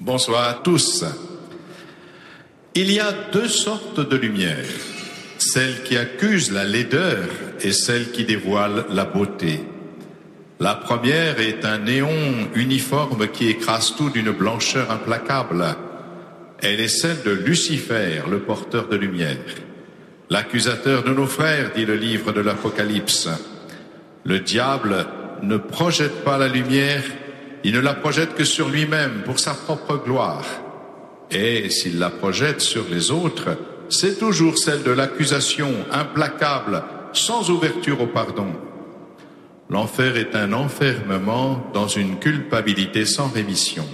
Bonsoir à tous. Il y a deux sortes de lumière, celle qui accuse la laideur et celle qui dévoile la beauté. La première est un néon uniforme qui écrase tout d'une blancheur implacable. Elle est celle de Lucifer, le porteur de lumière. L'accusateur de nos frères, dit le livre de l'Apocalypse. Le diable ne projette pas la lumière, il ne la projette que sur lui-même, pour sa propre gloire. Et s'il la projette sur les autres, c'est toujours celle de l'accusation implacable, sans ouverture au pardon. L'enfer est un enfermement dans une culpabilité sans rémission.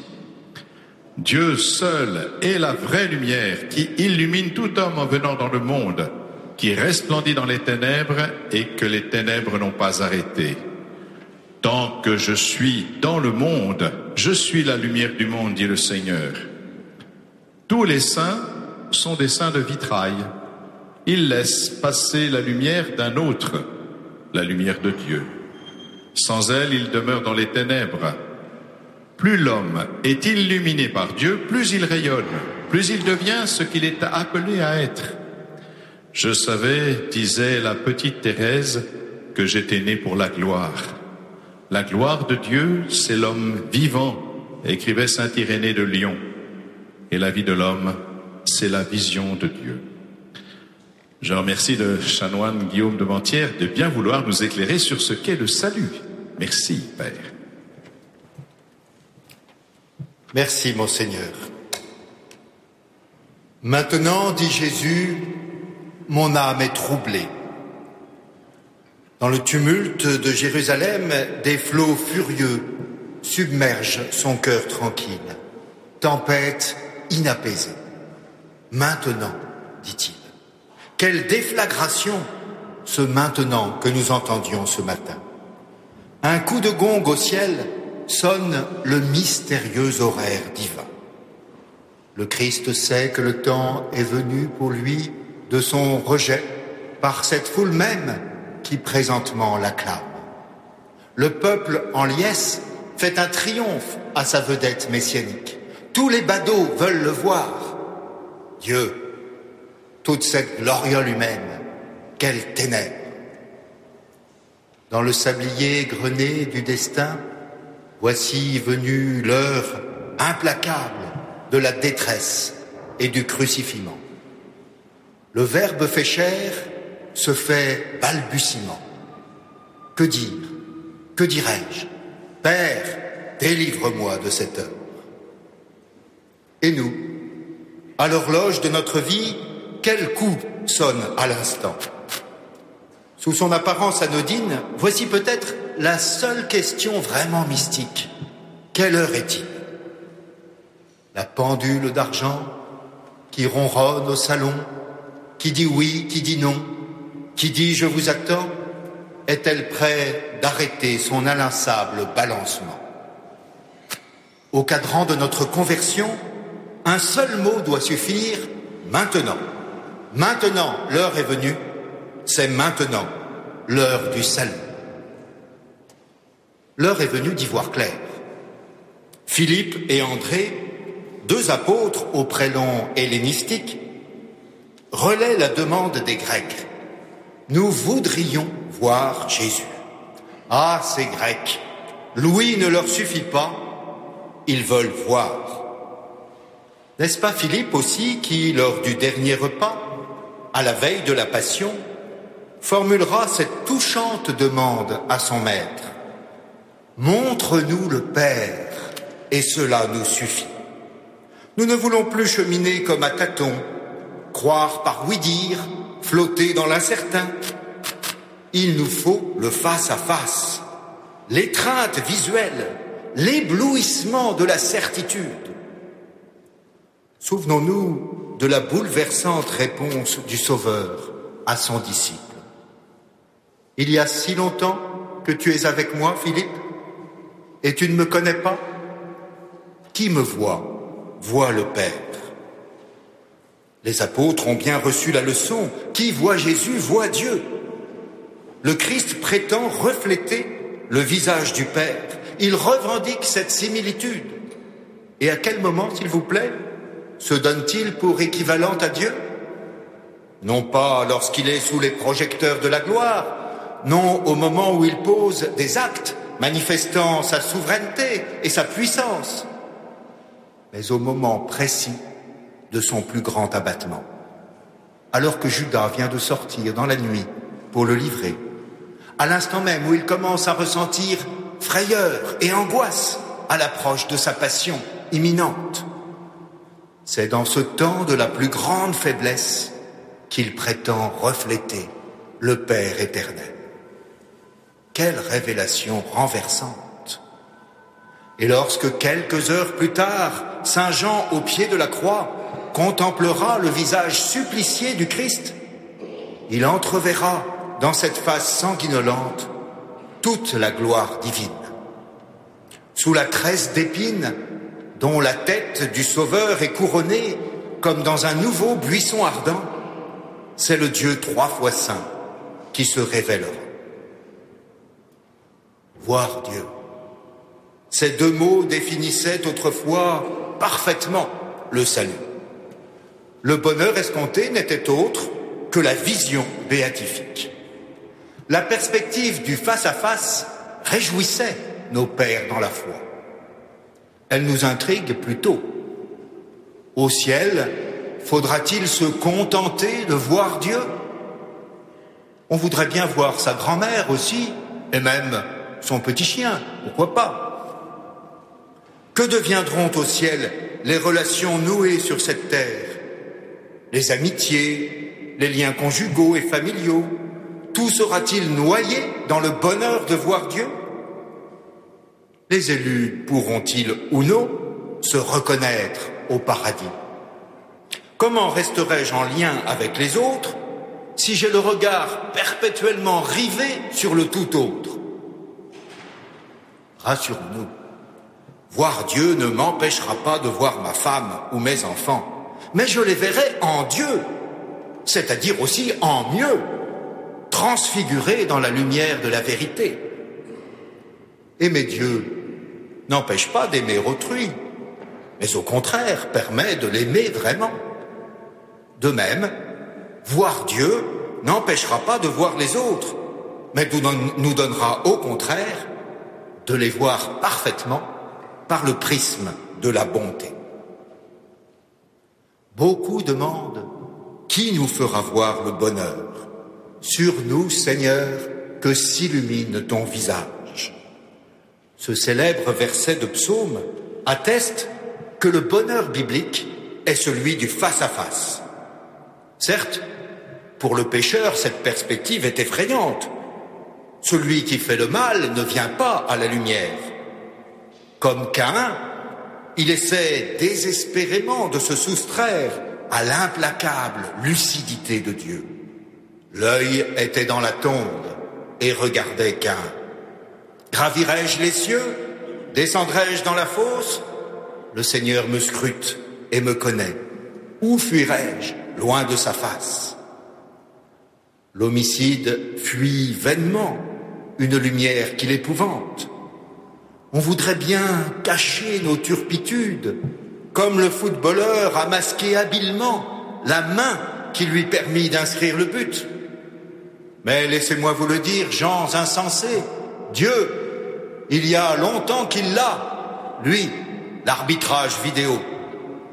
Dieu seul est la vraie lumière qui illumine tout homme en venant dans le monde, qui resplendit dans les ténèbres et que les ténèbres n'ont pas arrêté. Tant que je suis dans le monde, je suis la lumière du monde, dit le Seigneur. Tous les saints sont des saints de vitrail. Ils laissent passer la lumière d'un autre, la lumière de Dieu. Sans elle, ils demeurent dans les ténèbres. Plus l'homme est illuminé par Dieu, plus il rayonne, plus il devient ce qu'il est appelé à être. Je savais, disait la petite Thérèse, que j'étais né pour la gloire. La gloire de Dieu, c'est l'homme vivant, écrivait saint Irénée de Lyon. Et la vie de l'homme, c'est la vision de Dieu. Je remercie le chanoine Guillaume de Mentière de bien vouloir nous éclairer sur ce qu'est le salut. Merci, Père. Merci, Monseigneur. Maintenant, dit Jésus, mon âme est troublée. Dans le tumulte de Jérusalem, des flots furieux submergent son cœur tranquille. Tempête inapaisée. Maintenant, dit-il. Quelle déflagration ce maintenant que nous entendions ce matin. Un coup de gong au ciel sonne le mystérieux horaire divin. Le Christ sait que le temps est venu pour lui de son rejet par cette foule même qui présentement l'acclame. Le peuple en liesse fait un triomphe à sa vedette messianique. Tous les badauds veulent le voir. Dieu, toute cette gloriole humaine, quelle ténèbres. Dans le sablier grené du destin, voici venue l'heure implacable de la détresse et du crucifiement. Le Verbe fait chair se fait balbutiement. Que dire? Que dirais-je? Père, délivre-moi de cette heure. Et nous, à l'horloge de notre vie, quel coup sonne à l'instant? Sous son apparence anodine, voici peut-être la seule question vraiment mystique. Quelle heure est-il? La pendule d'argent qui ronronne au salon, qui dit oui, qui dit non, qui dit je vous attends, est-elle prête d'arrêter son inlassable balancement? Au cadran de notre conversion, un seul mot doit suffire, maintenant. Maintenant, l'heure est venue, c'est maintenant l'heure du salut. L'heure est venue d'y voir clair. Philippe et André, deux apôtres au prénom hellénistique, relaient la demande des Grecs. Nous voudrions voir Jésus. Ah, ces Grecs, Louis ne leur suffit pas, ils veulent voir. N'est-ce pas Philippe aussi qui, lors du dernier repas, à la veille de la Passion, formulera cette touchante demande à son maître? Montre-nous le Père, et cela nous suffit. Nous ne voulons plus cheminer comme à tâtons, croire par oui-dire, flotter dans l'incertain. Il nous faut le face-à-face, l'étreinte visuelle, l'éblouissement de la certitude. Souvenons-nous de la bouleversante réponse du Sauveur à son disciple. Il y a si longtemps que tu es avec moi, Philippe, et tu ne me connais pas Qui me voit, voit le Père. Les apôtres ont bien reçu la leçon. Qui voit Jésus, voit Dieu. le Christ prétend refléter le visage du Père. Il revendique cette similitude. Et à quel moment, s'il vous plaît, se donne-t-il pour équivalent à Dieu? Non pas lorsqu'il est sous les projecteurs de la gloire, non au moment où il pose des actes manifestant sa souveraineté et sa puissance, mais au moment précis de son plus grand abattement. Alors que Judas vient de sortir dans la nuit pour le livrer, à l'instant même où il commence à ressentir frayeur et angoisse à l'approche de sa passion imminente. C'est dans ce temps de la plus grande faiblesse qu'il prétend refléter le Père éternel. Quelle révélation renversante. Et lorsque quelques heures plus tard, Saint Jean, au pied de la croix, contemplera le visage supplicié du Christ, il entreverra dans cette face sanguinolente toute la gloire divine. Sous la tresse d'épines dont la tête du Sauveur est couronnée comme dans un nouveau buisson ardent, c'est le Dieu trois fois saint qui se révélera. Voir Dieu. Ces deux mots définissaient autrefois parfaitement le salut. Le bonheur escompté n'était autre que la vision béatifique. La perspective du face-à-face réjouissait nos pères dans la foi. Elle nous intrigue plutôt. Au ciel, faudra-t-il se contenter de voir Dieu? On voudrait bien voir sa grand-mère aussi, et même son petit chien, pourquoi pas? Que deviendront au ciel les relations nouées sur cette terre? Les amitiés, les liens conjugaux et familiaux. Tout sera-t-il noyé dans le bonheur de voir Dieu? Les élus pourront-ils ou non se reconnaître au paradis? Comment resterai-je en lien avec les autres si j'ai le regard perpétuellement rivé sur le tout autre? Rassurons-nous, voir Dieu ne m'empêchera pas de voir ma femme ou mes enfants, mais je les verrai en Dieu, c'est-à-dire aussi en mieux, transfigurés dans la lumière de la vérité. Aimer Dieu n'empêche pas d'aimer autrui, mais au contraire permet de l'aimer vraiment. De même, voir Dieu n'empêchera pas de voir les autres, mais nous donnera au contraire de les voir parfaitement par le prisme de la bonté. Beaucoup demandent qui nous fera voir le bonheur? Sur nous, Seigneur, que s'illumine ton visage. Ce célèbre verset de psaume atteste que le bonheur biblique est celui du face-à-face. Certes, pour le pécheur, cette perspective est effrayante. Celui qui fait le mal ne vient pas à la lumière. Comme Cain, il essaie désespérément de se soustraire à l'implacable lucidité de Dieu. L'œil était dans la tombe et regardait Cain. Gravirai-je les cieux? Descendrai-je dans la fosse? Le Seigneur me scrute et me connaît. Où fuirai-je loin de sa face? L'homicide fuit vainement une lumière qui l'épouvante. On voudrait bien cacher nos turpitudes, comme le footballeur a masqué habilement la main qui lui permit d'inscrire le but. Mais laissez-moi vous le dire, gens insensés, Dieu il y a longtemps qu'il l'a, lui, l'arbitrage vidéo.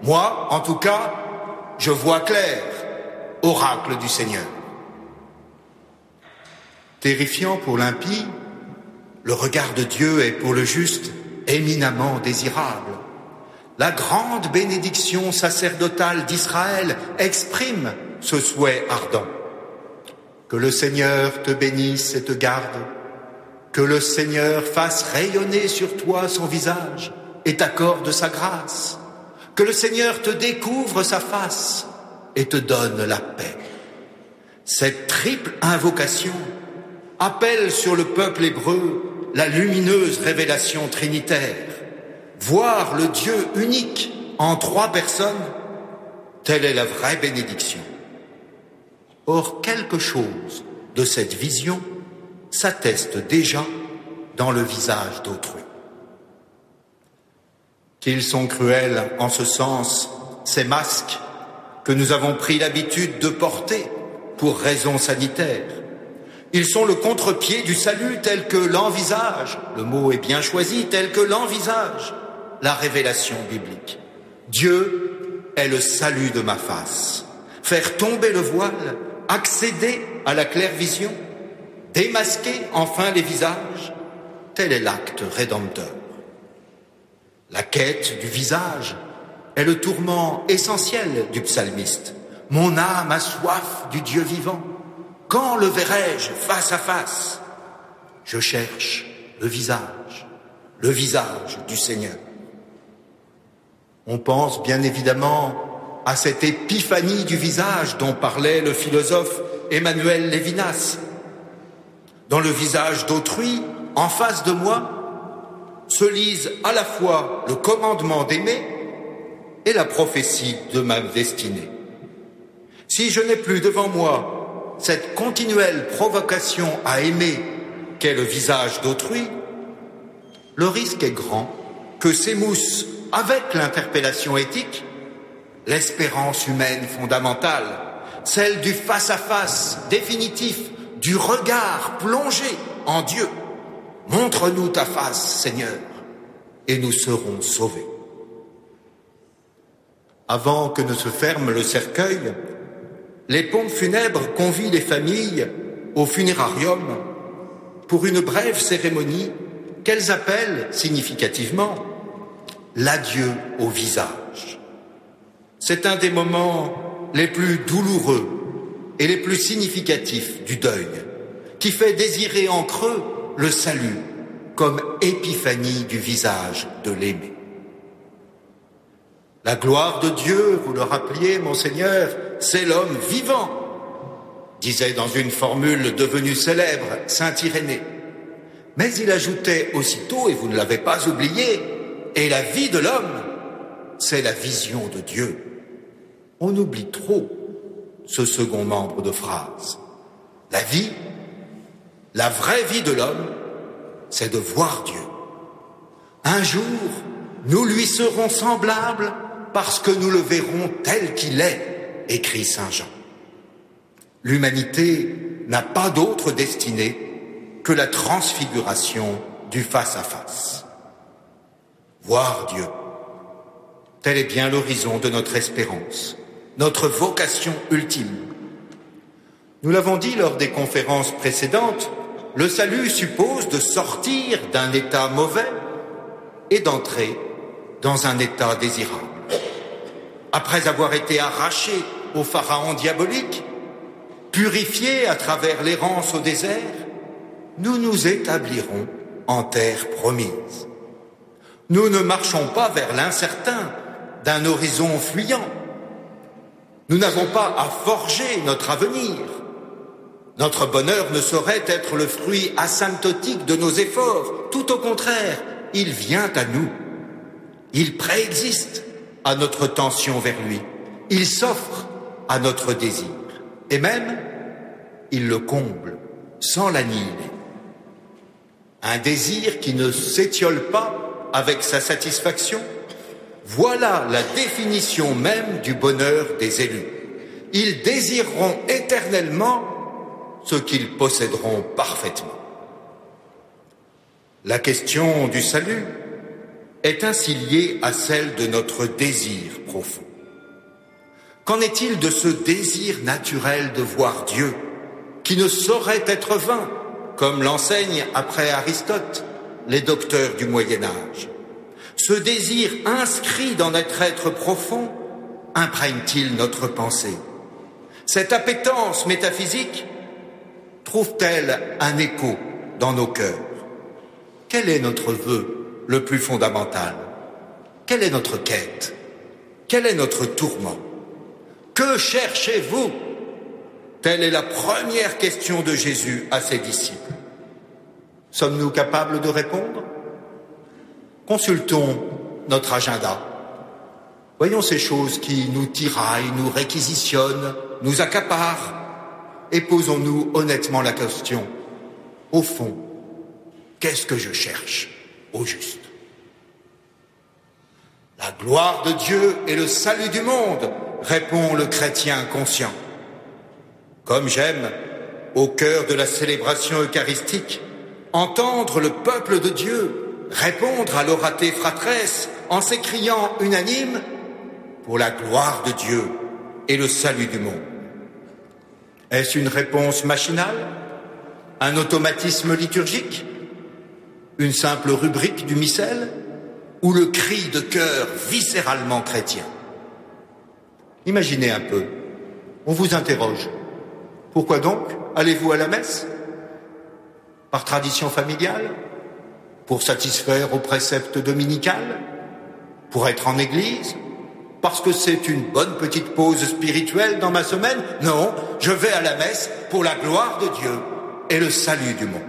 Moi, en tout cas, je vois clair, oracle du Seigneur. Terrifiant pour l'impie, le regard de Dieu est pour le juste éminemment désirable. La grande bénédiction sacerdotale d'Israël exprime ce souhait ardent. Que le Seigneur te bénisse et te garde que le Seigneur fasse rayonner sur toi son visage et t'accorde sa grâce. Que le Seigneur te découvre sa face et te donne la paix. Cette triple invocation appelle sur le peuple hébreu la lumineuse révélation trinitaire. Voir le Dieu unique en trois personnes, telle est la vraie bénédiction. Or, quelque chose de cette vision s'atteste déjà dans le visage d'autrui. Qu'ils sont cruels en ce sens, ces masques que nous avons pris l'habitude de porter pour raisons sanitaires. Ils sont le contre-pied du salut tel que l'envisage, le mot est bien choisi, tel que l'envisage la révélation biblique. Dieu est le salut de ma face. Faire tomber le voile, accéder à la claire vision, démasquer enfin les visages, tel est l'acte rédempteur. La quête du visage est le tourment essentiel du psalmiste. Mon âme a soif du Dieu vivant. Quand le verrai-je face à face? Je cherche le visage, le visage du Seigneur. On pense bien évidemment à cette épiphanie du visage dont parlait le philosophe Emmanuel Lévinas. Dans le visage d'autrui, en face de moi, se lisent à la fois le commandement d'aimer et la prophétie de ma destinée. Si je n'ai plus devant moi cette continuelle provocation à aimer qu'est le visage d'autrui, le risque est grand que s'émousse avec l'interpellation éthique l'espérance humaine fondamentale, celle du face-à-face définitif, du regard plongé en Dieu. Montre-nous ta face, Seigneur, et nous serons sauvés. Avant que ne se ferme le cercueil, les pompes funèbres convient les familles au funérarium pour une brève cérémonie qu'elles appellent significativement l'adieu au visage. C'est un des moments les plus douloureux et les plus significatifs du deuil, qui fait désirer en creux le salut comme épiphanie du visage de l'aimé. La gloire de Dieu, vous le rappeliez, monseigneur, c'est l'homme vivant, disait dans une formule devenue célèbre saint Irénée. Mais il ajoutait aussitôt, et vous ne l'avez pas oublié, et la vie de l'homme, c'est la vision de Dieu. On oublie trop ce second membre de phrase. La vie, la vraie vie de l'homme, c'est de voir Dieu. Un jour, nous lui serons semblables parce que nous le verrons tel qu'il est, écrit Saint Jean. L'humanité n'a pas d'autre destinée que la transfiguration du face-à-face. Voir Dieu. Tel est bien l'horizon de notre espérance, notre vocation ultime. Nous l'avons dit lors des conférences précédentes, le salut suppose de sortir d'un état mauvais et d'entrer dans un état désirable. Après avoir été arraché au pharaon diabolique, purifié à travers l'errance au désert, nous nous établirons en terre promise. Nous ne marchons pas vers l'incertain d'un horizon fuyant. Nous n'avons pas à forger notre avenir. Notre bonheur ne saurait être le fruit asymptotique de nos efforts. Tout au contraire, il vient à nous. Il préexiste à notre tension vers lui. Il s'offre à notre désir. Et même, il le comble sans l'annihiler. Un désir qui ne s'étiole pas avec sa satisfaction, voilà la définition même du bonheur des élus. Ils désireront éternellement ce qu'ils posséderont parfaitement. La question du salut est ainsi liée à celle de notre désir profond. Qu'en est-il de ce désir naturel de voir Dieu, qui ne saurait être vain, comme l'enseigne après Aristote les docteurs du Moyen Âge? Ce désir inscrit dans notre être profond imprègne-t-il notre pensée? Cette appétence métaphysique trouve-t-elle un écho dans nos cœurs? Quel est notre vœu le plus fondamental. Quelle est notre quête? Quel est notre tourment? Que cherchez-vous? Telle est la première question de Jésus à ses disciples. Sommes-nous capables de répondre? Consultons notre agenda. Voyons ces choses qui nous tiraillent, nous réquisitionnent, nous accaparent, et posons-nous honnêtement la question. au fond, qu'est-ce que je cherche au juste? Gloire de Dieu et le salut du monde, répond le chrétien conscient. Comme j'aime, au cœur de la célébration eucharistique, entendre le peuple de Dieu répondre à l'oraté fratresse en s'écriant unanime pour la gloire de Dieu et le salut du monde. Est-ce une réponse machinale? Un automatisme liturgique? Une simple rubrique du missel? Ou le cri de cœur viscéralement chrétien. Imaginez un peu, on vous interroge. Pourquoi donc allez-vous à la messe? Par tradition familiale? Pour satisfaire au précepte dominical? Pour être en église? Parce que c'est une bonne petite pause spirituelle dans ma semaine? Non, je vais à la messe pour la gloire de Dieu et le salut du monde.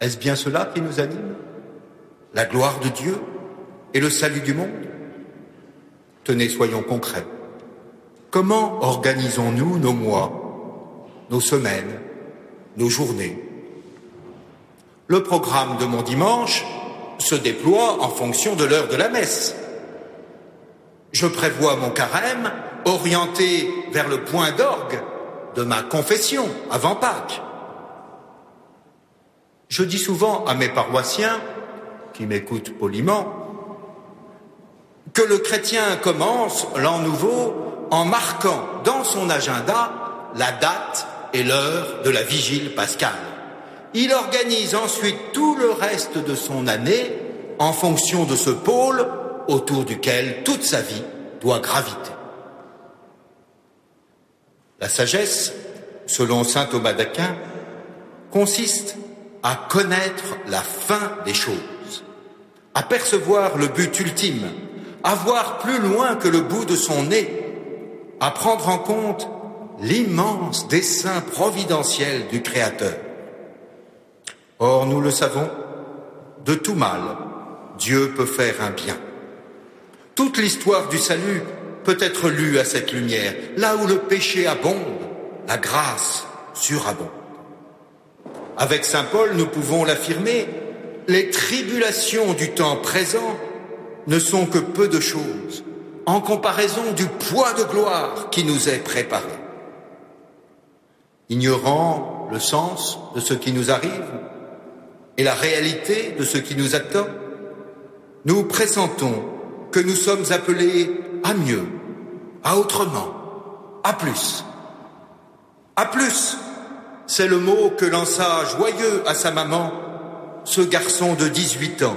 Est-ce bien cela qui nous anime? La gloire de Dieu et le salut du monde Tenez, soyons concrets. Comment organisons-nous nos mois, nos semaines, nos journées? Le programme de mon dimanche se déploie en fonction de l'heure de la messe. Je prévois mon carême orienté vers le point d'orgue de ma confession avant Pâques. Je dis souvent à mes paroissiens, qui m'écoutent poliment, que le chrétien commence l'an nouveau en marquant dans son agenda la date et l'heure de la vigile pascale. Il organise ensuite tout le reste de son année en fonction de ce pôle autour duquel toute sa vie doit graviter. La sagesse, selon saint Thomas d'Aquin, consiste à connaître la fin des choses, à percevoir le but ultime, à voir plus loin que le bout de son nez, à prendre en compte l'immense dessein providentiel du Créateur. Or, nous le savons, de tout mal, Dieu peut faire un bien. Toute l'histoire du salut peut être lue à cette lumière. Là où le péché abonde, la grâce surabonde. Avec Saint Paul, nous pouvons l'affirmer, les tribulations du temps présent ne sont que peu de choses en comparaison du poids de gloire qui nous est préparé. Ignorant le sens de ce qui nous arrive et la réalité de ce qui nous attend, nous pressentons que nous sommes appelés à mieux, à autrement, à plus. À plus, c'est le mot que lança joyeux à sa maman ce garçon de 18 ans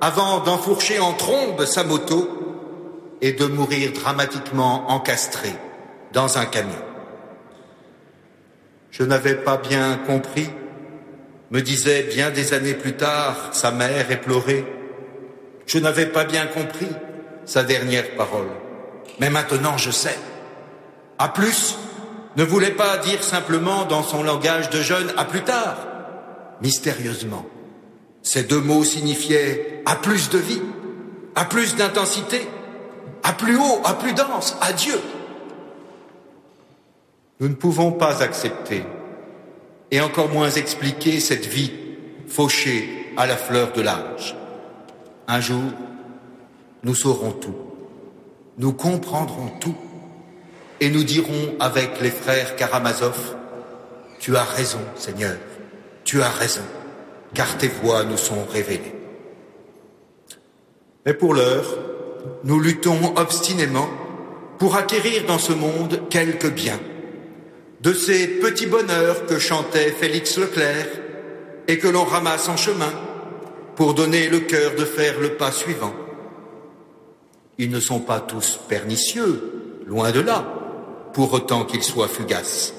avant d'enfourcher en trombe sa moto et de mourir dramatiquement encastré dans un camion. Je n'avais pas bien compris, me disait bien des années plus tard sa mère éplorée. Je n'avais pas bien compris sa dernière parole. Mais maintenant je sais. À plus ne voulait pas dire simplement dans son langage de jeune à plus tard, mystérieusement. Ces deux mots signifiaient à plus de vie, à plus d'intensité, à plus haut, à plus dense, à Dieu. Nous ne pouvons pas accepter, et encore moins expliquer cette vie fauchée à la fleur de l'âge. Un jour, nous saurons tout, nous comprendrons tout, et nous dirons avec les frères Karamazov, tu as raison, Seigneur, tu as raison car tes voix nous sont révélées. Mais pour l'heure, nous luttons obstinément pour acquérir dans ce monde quelques biens, de ces petits bonheurs que chantait Félix Leclerc et que l'on ramasse en chemin pour donner le cœur de faire le pas suivant. Ils ne sont pas tous pernicieux, loin de là, pour autant qu'ils soient fugaces.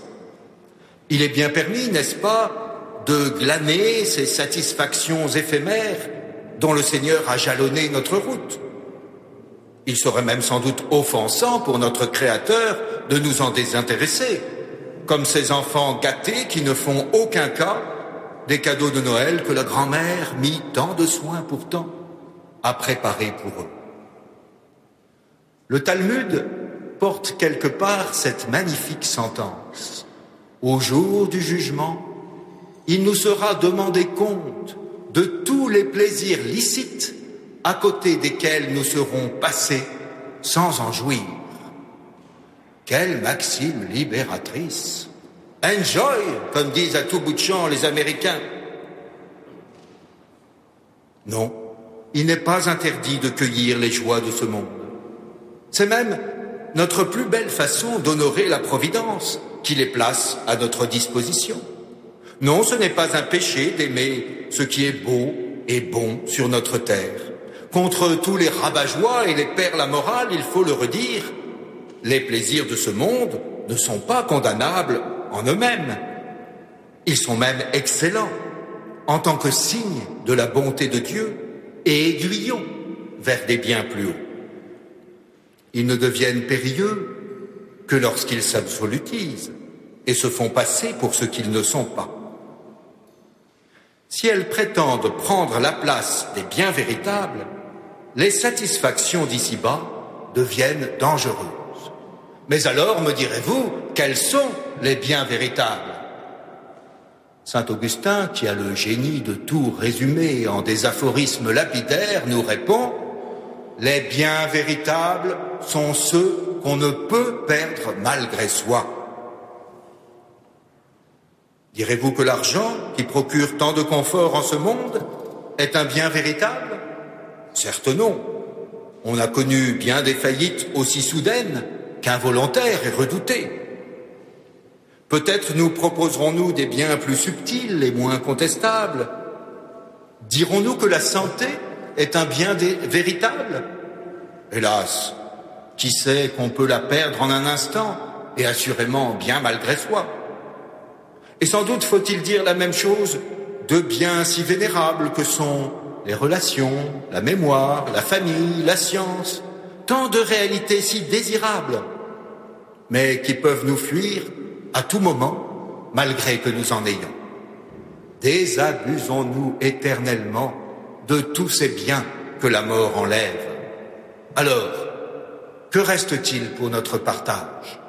Il est bien permis, n'est-ce pas, de glaner ces satisfactions éphémères dont le Seigneur a jalonné notre route. Il serait même sans doute offensant pour notre Créateur de nous en désintéresser, comme ces enfants gâtés qui ne font aucun cas des cadeaux de Noël que la grand-mère mit tant de soin pourtant à préparer pour eux. Le Talmud porte quelque part cette magnifique sentence. Au jour du jugement, il nous sera demandé compte de tous les plaisirs licites à côté desquels nous serons passés sans en jouir. Quelle maxime libératrice Enjoy, comme disent à tout bout de champ les Américains. Non, il n'est pas interdit de cueillir les joies de ce monde. C'est même notre plus belle façon d'honorer la Providence qui les place à notre disposition. Non, ce n'est pas un péché d'aimer ce qui est beau et bon sur notre terre. Contre tous les rabat et les perles à morale, il faut le redire, les plaisirs de ce monde ne sont pas condamnables en eux-mêmes. Ils sont même excellents en tant que signe de la bonté de Dieu et aiguillons vers des biens plus hauts. Ils ne deviennent périlleux que lorsqu'ils s'absolutisent et se font passer pour ce qu'ils ne sont pas. Si elles prétendent prendre la place des biens véritables, les satisfactions d'ici-bas deviennent dangereuses. Mais alors, me direz-vous, quels sont les biens véritables? Saint Augustin, qui a le génie de tout résumer en des aphorismes lapidaires, nous répond Les biens véritables sont ceux qu'on ne peut perdre malgré soi. Direz-vous que l'argent, qui procure tant de confort en ce monde, est un bien véritable? Certes non. On a connu bien des faillites aussi soudaines qu'involontaires et redoutées. Peut-être nous proposerons-nous des biens plus subtils et moins contestables. Dirons-nous que la santé est un bien véritable? Hélas, qui sait qu'on peut la perdre en un instant et assurément bien malgré soi? Et sans doute faut-il dire la même chose de biens si vénérables que sont les relations, la mémoire, la famille, la science, tant de réalités si désirables, mais qui peuvent nous fuir à tout moment, malgré que nous en ayons. Désabusons-nous éternellement de tous ces biens que la mort enlève. Alors, que reste-t-il pour notre partage?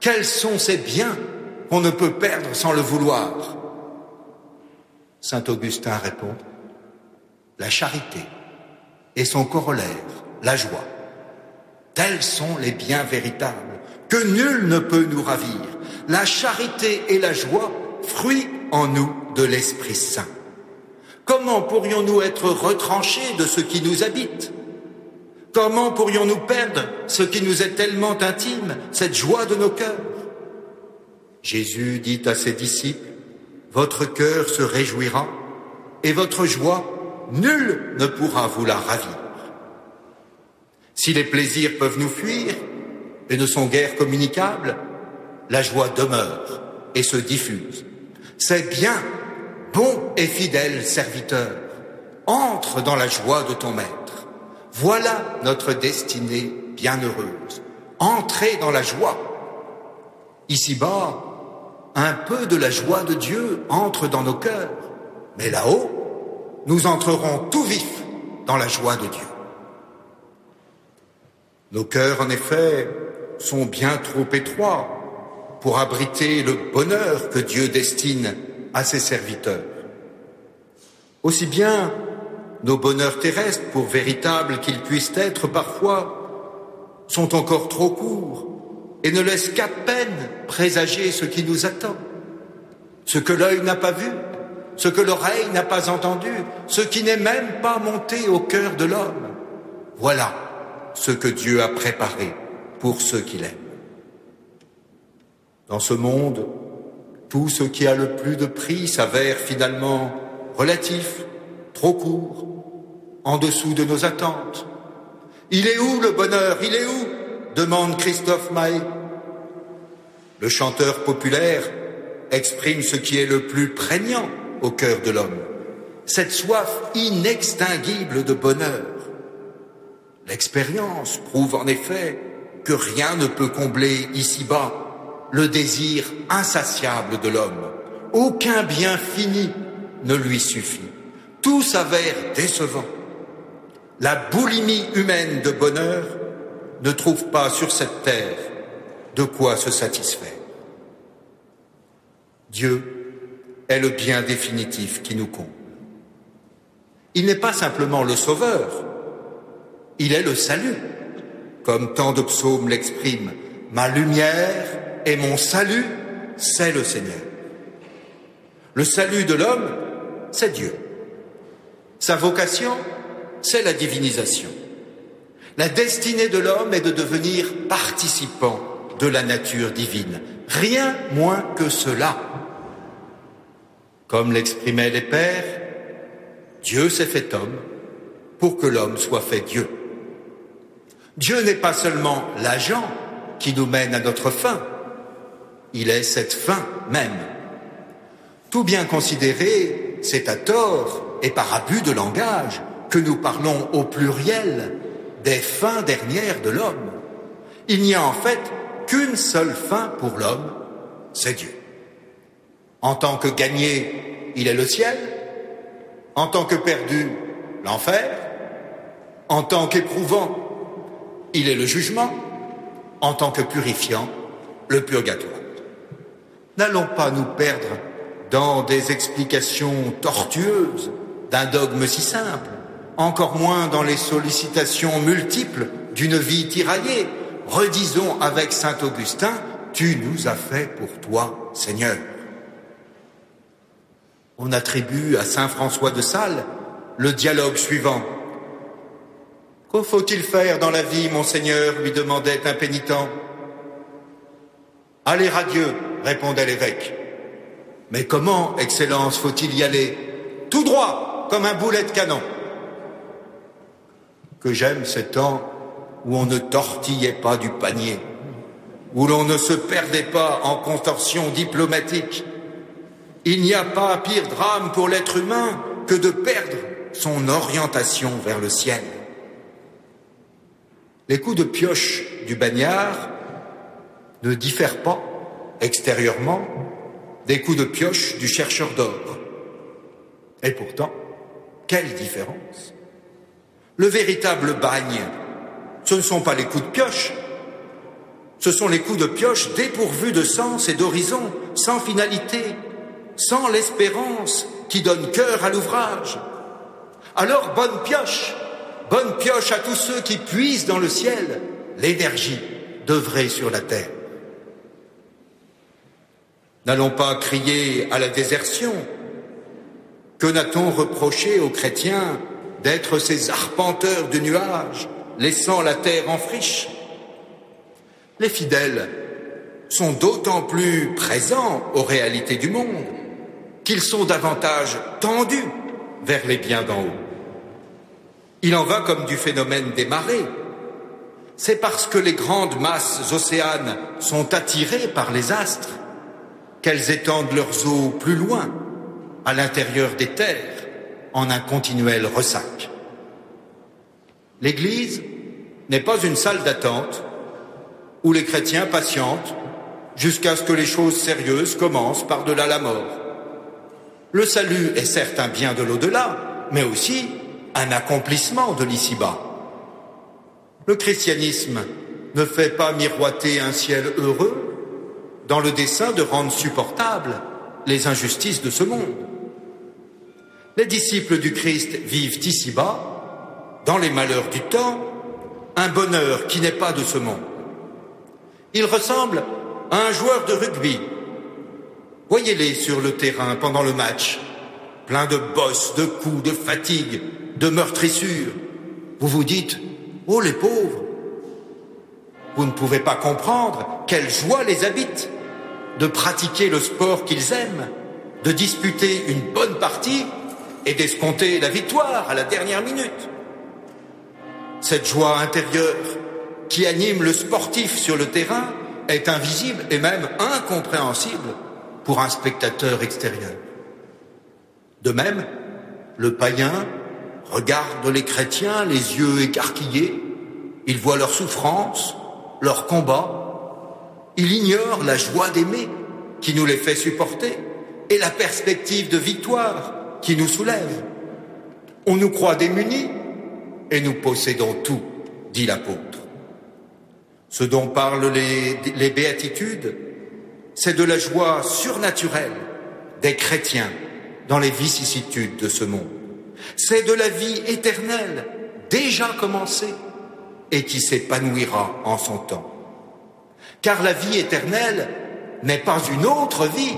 Quels sont ces biens qu'on ne peut perdre sans le vouloir Saint Augustin répond, la charité et son corollaire, la joie. Tels sont les biens véritables que nul ne peut nous ravir. La charité et la joie, fruits en nous de l'Esprit Saint. Comment pourrions-nous être retranchés de ce qui nous habite? Comment pourrions-nous perdre ce qui nous est tellement intime, cette joie de nos cœurs? Jésus dit à ses disciples, Votre cœur se réjouira et votre joie, nul ne pourra vous la ravir. Si les plaisirs peuvent nous fuir et ne sont guère communicables, la joie demeure et se diffuse. C'est bien, bon et fidèle serviteur, entre dans la joie de ton maître. Voilà notre destinée bienheureuse. Entrez dans la joie. Ici-bas, un peu de la joie de Dieu entre dans nos cœurs. Mais là-haut, nous entrerons tout vifs dans la joie de Dieu. Nos cœurs, en effet, sont bien trop étroits pour abriter le bonheur que Dieu destine à ses serviteurs. Aussi bien nos bonheurs terrestres, pour véritables qu'ils puissent être parfois, sont encore trop courts et ne laisse qu'à peine présager ce qui nous attend. Ce que l'œil n'a pas vu, ce que l'oreille n'a pas entendu, ce qui n'est même pas monté au cœur de l'homme. Voilà ce que Dieu a préparé pour ceux qu'il aime. Dans ce monde, tout ce qui a le plus de prix s'avère finalement relatif, trop court, en dessous de nos attentes. Il est où le bonheur? Il est où? demande Christophe Maé. Le chanteur populaire exprime ce qui est le plus prégnant au cœur de l'homme, cette soif inextinguible de bonheur. L'expérience prouve en effet que rien ne peut combler ici-bas le désir insatiable de l'homme. Aucun bien fini ne lui suffit. Tout s'avère décevant. La boulimie humaine de bonheur ne trouve pas sur cette terre de quoi se satisfaire. Dieu, est le bien définitif qui nous comble. Il n'est pas simplement le sauveur, il est le salut, comme tant de psaumes l'expriment. Ma lumière et mon salut, c'est le Seigneur. Le salut de l'homme, c'est Dieu. Sa vocation, c'est la divinisation. La destinée de l'homme est de devenir participant de la nature divine. Rien moins que cela. Comme l'exprimaient les pères, Dieu s'est fait homme pour que l'homme soit fait Dieu. Dieu n'est pas seulement l'agent qui nous mène à notre fin, il est cette fin même. Tout bien considéré, c'est à tort et par abus de langage que nous parlons au pluriel des fins dernières de l'homme. Il n'y a en fait qu'une seule fin pour l'homme, c'est Dieu. En tant que gagné, il est le ciel. En tant que perdu, l'enfer. En tant qu'éprouvant, il est le jugement. En tant que purifiant, le purgatoire. N'allons pas nous perdre dans des explications tortueuses d'un dogme si simple, encore moins dans les sollicitations multiples d'une vie tiraillée. Redisons avec Saint Augustin, tu nous as fait pour toi, Seigneur. On attribue à Saint François de Sales le dialogue suivant. Que faut-il faire dans la vie, monseigneur lui demandait un pénitent. Aller à Dieu, répondait l'évêque. Mais comment, Excellence, faut-il y aller? Tout droit, comme un boulet de canon. Que j'aime ces temps où on ne tortillait pas du panier, où l'on ne se perdait pas en contorsions diplomatiques. Il n'y a pas pire drame pour l'être humain que de perdre son orientation vers le ciel. Les coups de pioche du bagnard ne diffèrent pas extérieurement des coups de pioche du chercheur d'or. Et pourtant, quelle différence Le véritable bagne, ce ne sont pas les coups de pioche, ce sont les coups de pioche dépourvus de sens et d'horizon, sans finalité, sans l'espérance qui donne cœur à l'ouvrage. Alors bonne pioche, bonne pioche à tous ceux qui puisent dans le ciel l'énergie d'œuvrer sur la terre. N'allons pas crier à la désertion. Que n'a-t-on reproché aux chrétiens d'être ces arpenteurs de nuages, laissant la terre en friche Les fidèles sont d'autant plus présents aux réalités du monde qu'ils sont davantage tendus vers les biens d'en haut. Il en va comme du phénomène des marées. C'est parce que les grandes masses océanes sont attirées par les astres qu'elles étendent leurs eaux plus loin, à l'intérieur des terres, en un continuel ressac. L'Église n'est pas une salle d'attente où les chrétiens patientent jusqu'à ce que les choses sérieuses commencent par-delà la mort. Le salut est certes un bien de l'au-delà, mais aussi un accomplissement de l'ici-bas. Le christianisme ne fait pas miroiter un ciel heureux, dans le dessein de rendre supportables les injustices de ce monde. Les disciples du Christ vivent ici-bas, dans les malheurs du temps, un bonheur qui n'est pas de ce monde. Ils ressemblent à un joueur de rugby. Voyez-les sur le terrain pendant le match, plein de bosses, de coups, de fatigue, de meurtrissures. Vous vous dites, oh les pauvres, vous ne pouvez pas comprendre quelle joie les habite de pratiquer le sport qu'ils aiment, de disputer une bonne partie et d'escompter la victoire à la dernière minute. Cette joie intérieure qui anime le sportif sur le terrain est invisible et même incompréhensible pour un spectateur extérieur. De même, le païen regarde les chrétiens les yeux écarquillés, il voit leur souffrance, leur combat, il ignore la joie d'aimer qui nous les fait supporter et la perspective de victoire qui nous soulève. On nous croit démunis et nous possédons tout, dit l'apôtre. Ce dont parlent les, les béatitudes, c'est de la joie surnaturelle des chrétiens dans les vicissitudes de ce monde. C'est de la vie éternelle, déjà commencée, et qui s'épanouira en son temps. Car la vie éternelle n'est pas une autre vie,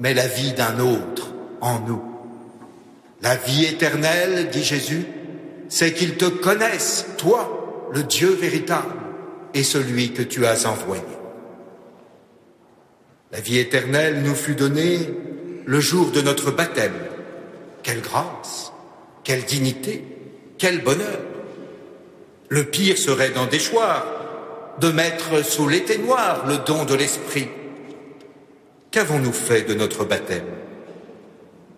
mais la vie d'un autre en nous. La vie éternelle, dit Jésus, c'est qu'ils te connaissent, toi, le Dieu véritable, et celui que tu as envoyé. La vie éternelle nous fut donnée le jour de notre baptême. Quelle grâce, quelle dignité, quel bonheur. Le pire serait d'en déchoir, de mettre sous l'éteignoir le don de l'Esprit. Qu'avons-nous fait de notre baptême?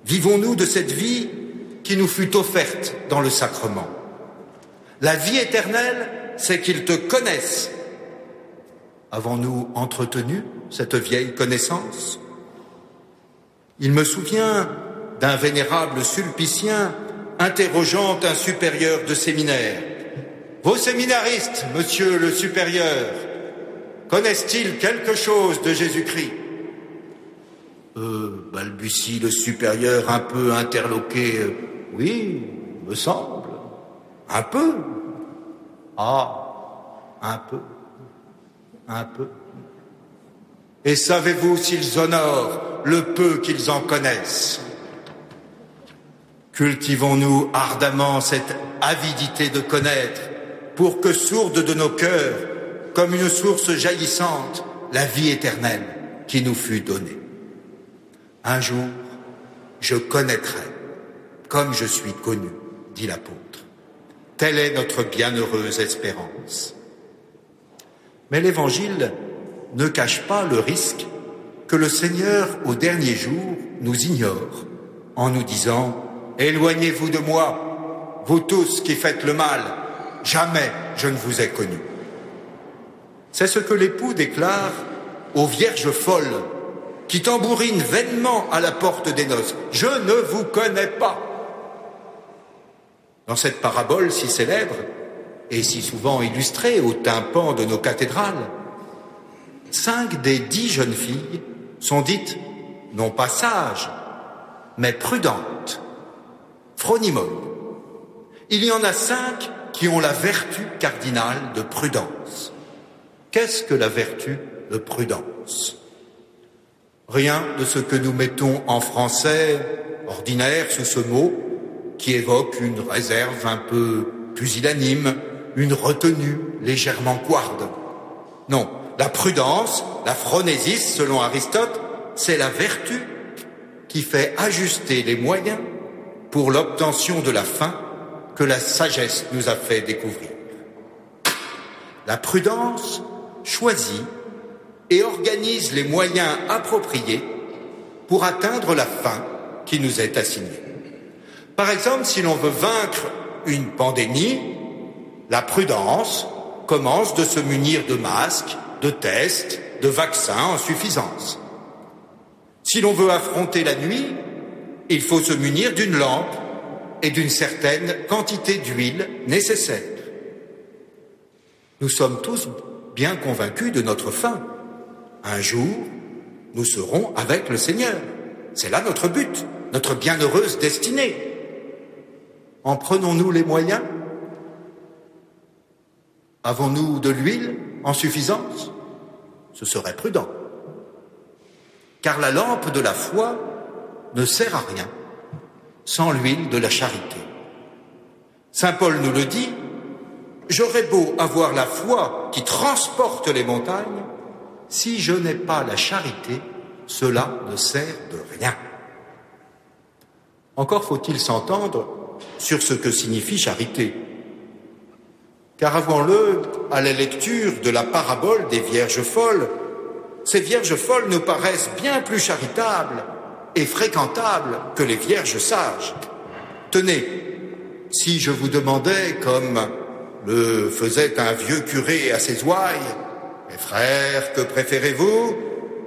Vivons-nous de cette vie qui nous fut offerte dans le sacrement La vie éternelle, c'est qu'ils te connaissent. Avons-nous entretenu cette vieille connaissance? Il me souvient d'un vénérable sulpicien interrogeant un supérieur de séminaire. Vos séminaristes, monsieur le supérieur, connaissent-ils quelque chose de Jésus-Christ? Euh, balbutie le supérieur un peu interloqué. Oui, me semble. Un peu. Ah, un peu. Un peu. Et savez-vous s'ils honorent le peu qu'ils en connaissent? Cultivons-nous ardemment cette avidité de connaître pour que sourde de nos cœurs, comme une source jaillissante, la vie éternelle qui nous fut donnée. Un jour, je connaîtrai comme je suis connu, dit l'apôtre. Telle est notre bienheureuse espérance. Mais l'Évangile ne cache pas le risque que le Seigneur, au dernier jour, nous ignore en nous disant Éloignez-vous de moi, vous tous qui faites le mal, jamais je ne vous ai connu. C'est ce que l'époux déclare aux vierges folles qui tambourinent vainement à la porte des noces. Je ne vous connais pas. Dans cette parabole si célèbre et si souvent illustrée au tympan de nos cathédrales, cinq des dix jeunes filles sont dites non pas sages, mais prudentes, phronimones. Il y en a cinq qui ont la vertu cardinale de prudence. Qu'est-ce que la vertu de prudence? Rien de ce que nous mettons en français ordinaire sous ce mot, qui évoque une réserve un peu pusillanime, une retenue légèrement couarde. Non, la prudence, la phronésis, selon Aristote, c'est la vertu qui fait ajuster les moyens pour l'obtention de la fin que la sagesse nous a fait découvrir. La prudence choisit et organise les moyens appropriés pour atteindre la fin qui nous est assignée. Par exemple, si l'on veut vaincre une pandémie, la prudence commence de se munir de masques, de tests, de vaccins en suffisance. Si l'on veut affronter la nuit, il faut se munir d'une lampe et d'une certaine quantité d'huile nécessaire. Nous sommes tous bien convaincus de notre fin. Un jour, nous serons avec le Seigneur. C'est là notre but, notre bienheureuse destinée. En prenons-nous les moyens? Avons-nous de l'huile en suffisance? Ce serait prudent. Car la lampe de la foi ne sert à rien sans l'huile de la charité. Saint Paul nous le dit, j'aurais beau avoir la foi qui transporte les montagnes, si je n'ai pas la charité, cela ne sert de rien. Encore faut-il s'entendre sur ce que signifie charité. Car avouons-le, à la lecture de la parabole des vierges folles, ces vierges folles nous paraissent bien plus charitables et fréquentables que les vierges sages. Tenez, si je vous demandais, comme le faisait un vieux curé à ses ouailles, mes frères, que préférez-vous?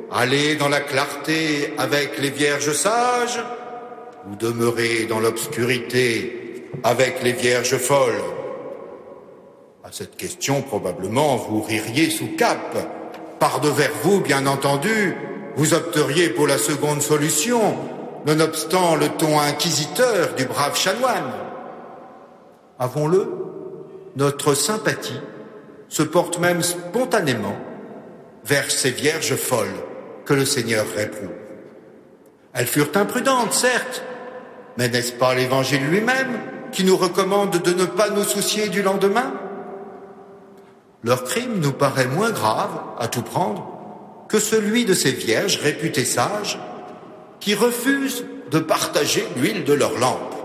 Aller dans la clarté avec les vierges sages? Ou demeurer dans l'obscurité avec les vierges folles À cette question, probablement, vous ririez sous cap. Par devers vous, bien entendu, vous opteriez pour la seconde solution, nonobstant le ton inquisiteur du brave chanoine. Avons-le, notre sympathie se porte même spontanément vers ces vierges folles que le Seigneur réprouve. Elles furent imprudentes, certes, mais n'est-ce pas l'Évangile lui-même qui nous recommande de ne pas nous soucier du lendemain? Leur crime nous paraît moins grave, à tout prendre, que celui de ces vierges réputées sages qui refusent de partager l'huile de leur lampe.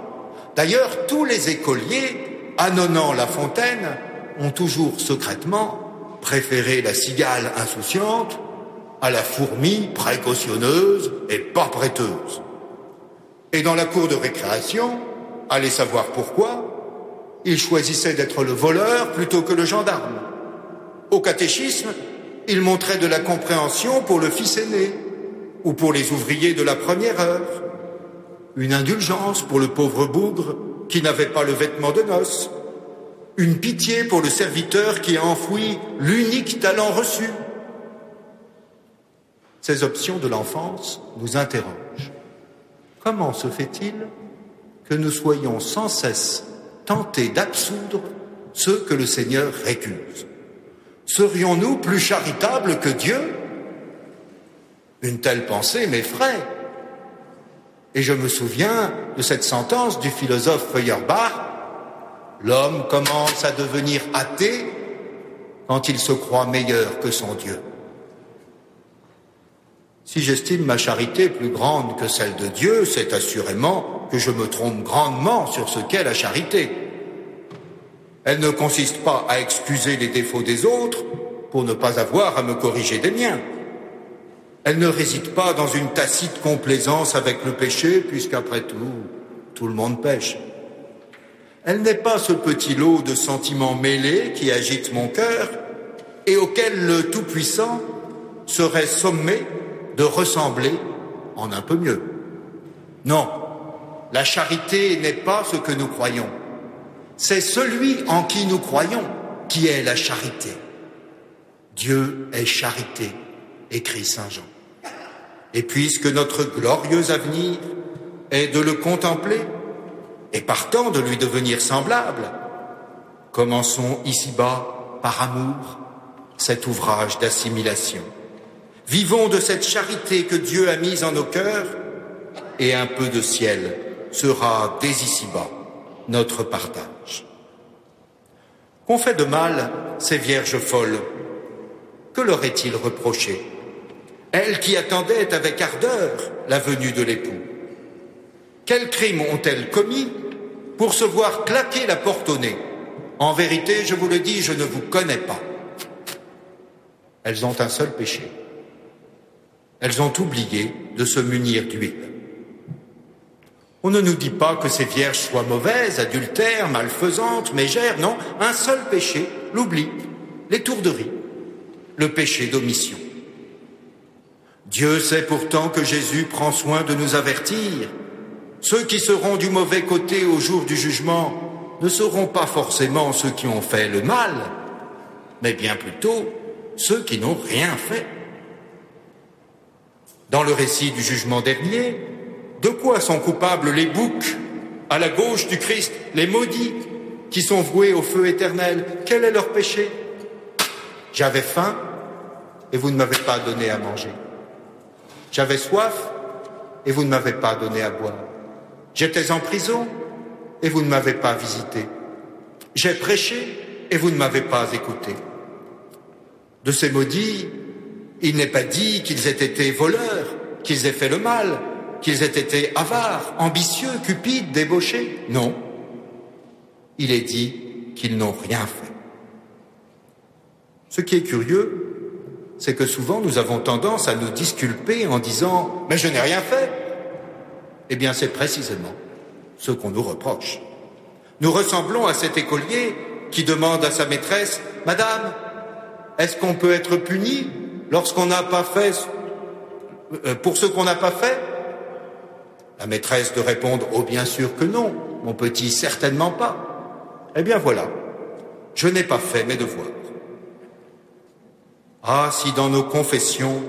D'ailleurs, tous les écoliers, annonnant la fontaine, ont toujours secrètement préféré la cigale insouciante à la fourmi précautionneuse et pas prêteuse. Et dans la cour de récréation, allez savoir pourquoi, ils choisissaient d'être le voleur plutôt que le gendarme. Au catéchisme, ils montraient de la compréhension pour le fils aîné ou pour les ouvriers de la première heure, une indulgence pour le pauvre bougre qui n'avait pas le vêtement de noces, une pitié pour le serviteur qui a enfoui l'unique talent reçu. Ces options de l'enfance nous interrogent. Comment se fait-il que nous soyons sans cesse tentés d'absoudre ceux que le Seigneur récuse? Serions-nous plus charitables que Dieu? Une telle pensée m'effraie. Et je me souviens de cette sentence du philosophe Feuerbach L'homme commence à devenir athée quand il se croit meilleur que son Dieu. Si j'estime ma charité plus grande que celle de Dieu, c'est assurément que je me trompe grandement sur ce qu'est la charité. Elle ne consiste pas à excuser les défauts des autres pour ne pas avoir à me corriger des miens. Elle ne réside pas dans une tacite complaisance avec le péché, puisqu'après tout, tout le monde pêche. Elle n'est pas ce petit lot de sentiments mêlés qui agite mon cœur et auquel le Tout-Puissant serait sommé de ressembler en un peu mieux. Non, la charité n'est pas ce que nous croyons. C'est celui en qui nous croyons qui est la charité. Dieu est charité, écrit Saint Jean. Et puisque notre glorieux avenir est de le contempler, et partant de lui devenir semblable, commençons ici-bas par amour cet ouvrage d'assimilation. Vivons de cette charité que Dieu a mise en nos cœurs et un peu de ciel sera dès ici-bas notre partage. Qu'on fait de mal ces vierges folles Que leur est-il reproché? Elles qui attendaient avec ardeur la venue de l'époux. Quels crimes ont-elles commis pour se voir claquer la porte au nez? En vérité, je vous le dis, je ne vous connais pas. Elles ont un seul péché. Elles ont oublié de se munir d'huile. On ne nous dit pas que ces vierges soient mauvaises, adultères, malfaisantes, mégères, non, un seul péché, l'oubli, l'étourderie, le péché d'omission. Dieu sait pourtant que Jésus prend soin de nous avertir ceux qui seront du mauvais côté au jour du jugement ne seront pas forcément ceux qui ont fait le mal, mais bien plutôt ceux qui n'ont rien fait. Dans le récit du jugement dernier, de quoi sont coupables les boucs à la gauche du Christ, les maudits qui sont voués au feu éternel Quel est leur péché? J'avais faim et vous ne m'avez pas donné à manger. J'avais soif et vous ne m'avez pas donné à boire. J'étais en prison et vous ne m'avez pas visité. J'ai prêché et vous ne m'avez pas écouté. De ces maudits, il n'est pas dit qu'ils aient été voleurs, qu'ils aient fait le mal, qu'ils aient été avares, ambitieux, cupides, débauchés. Non. Il est dit qu'ils n'ont rien fait. Ce qui est curieux, c'est que souvent nous avons tendance à nous disculper en disant ⁇ Mais je n'ai rien fait !⁇ eh bien, c'est précisément ce qu'on nous reproche. Nous ressemblons à cet écolier qui demande à sa maîtresse Madame, est-ce qu'on peut être puni lorsqu'on n'a pas fait euh, pour ce qu'on n'a pas fait La maîtresse de répondre Oh, bien sûr que non, mon petit, certainement pas. Eh bien voilà, je n'ai pas fait mes devoirs. Ah, si dans nos confessions,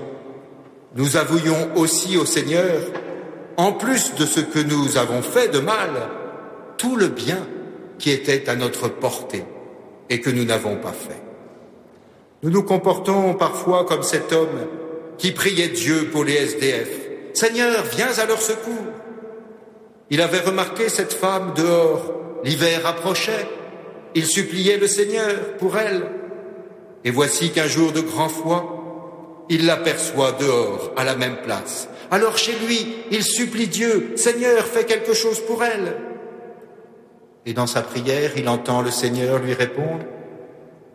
nous avouions aussi au Seigneur, en plus de ce que nous avons fait de mal, tout le bien qui était à notre portée et que nous n'avons pas fait. Nous nous comportons parfois comme cet homme qui priait Dieu pour les SDF. Seigneur, viens à leur secours. Il avait remarqué cette femme dehors. L'hiver approchait. Il suppliait le Seigneur pour elle. Et voici qu'un jour de grand froid, il l'aperçoit dehors, à la même place. Alors chez lui, il supplie Dieu, Seigneur, fais quelque chose pour elle. Et dans sa prière, il entend le Seigneur lui répondre,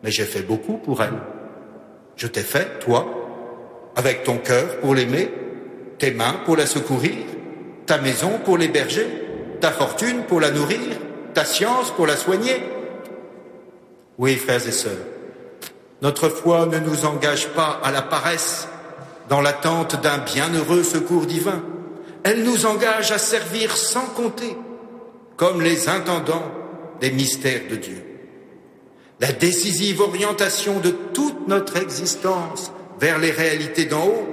Mais j'ai fait beaucoup pour elle. Je t'ai fait, toi, avec ton cœur pour l'aimer, tes mains pour la secourir, ta maison pour l'héberger, ta fortune pour la nourrir, ta science pour la soigner. Oui, frères et sœurs, notre foi ne nous engage pas à la paresse dans l'attente d'un bienheureux secours divin. Elle nous engage à servir sans compter, comme les intendants des mystères de Dieu. La décisive orientation de toute notre existence vers les réalités d'en haut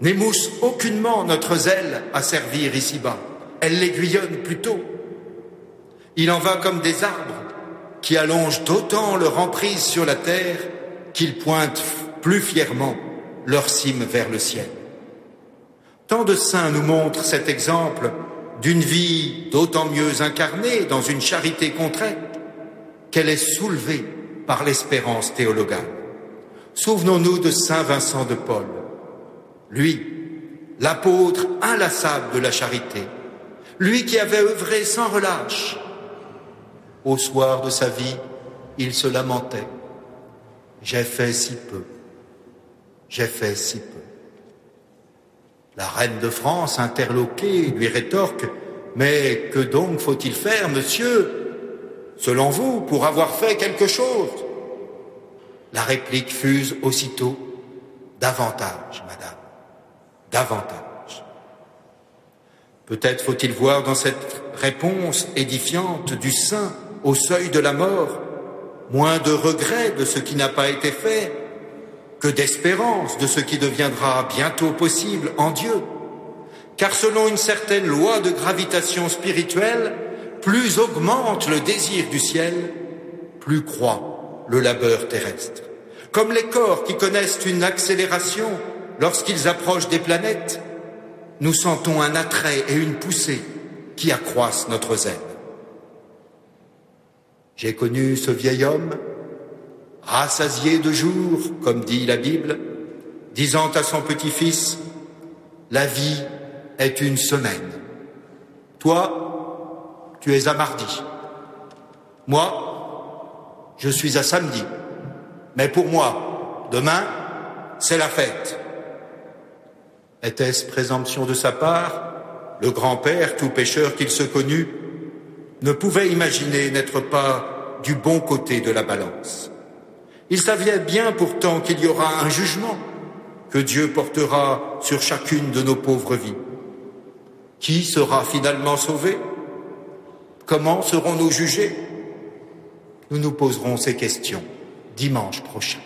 n'émousse aucunement notre zèle à servir ici-bas. Elle l'aiguillonne plutôt. Il en va comme des arbres qui allongent d'autant leur emprise sur la terre qu'ils pointent plus fièrement leur cime vers le ciel. Tant de saints nous montrent cet exemple d'une vie d'autant mieux incarnée dans une charité contrainte qu'elle est soulevée par l'espérance théologale. Souvenons-nous de Saint Vincent de Paul, lui, l'apôtre inlassable de la charité, lui qui avait œuvré sans relâche. Au soir de sa vie, il se lamentait. J'ai fait si peu, j'ai fait si peu. La reine de France, interloquée, lui rétorque Mais que donc faut-il faire, monsieur, selon vous, pour avoir fait quelque chose La réplique fuse aussitôt Davantage, madame, davantage. Peut-être faut-il voir dans cette réponse édifiante du saint au seuil de la mort moins de regret de ce qui n'a pas été fait que d'espérance de ce qui deviendra bientôt possible en Dieu. Car selon une certaine loi de gravitation spirituelle, plus augmente le désir du ciel, plus croît le labeur terrestre. Comme les corps qui connaissent une accélération lorsqu'ils approchent des planètes, nous sentons un attrait et une poussée qui accroissent notre zèle. J'ai connu ce vieil homme rassasié de jour, comme dit la Bible, disant à son petit-fils, la vie est une semaine. Toi, tu es à mardi. Moi, je suis à samedi. Mais pour moi, demain, c'est la fête. Était-ce présomption de sa part Le grand-père, tout pécheur qu'il se connut, ne pouvait imaginer n'être pas du bon côté de la balance. Il savait bien pourtant qu'il y aura un jugement que Dieu portera sur chacune de nos pauvres vies. Qui sera finalement sauvé? Comment serons-nous jugés? Nous nous poserons ces questions dimanche prochain.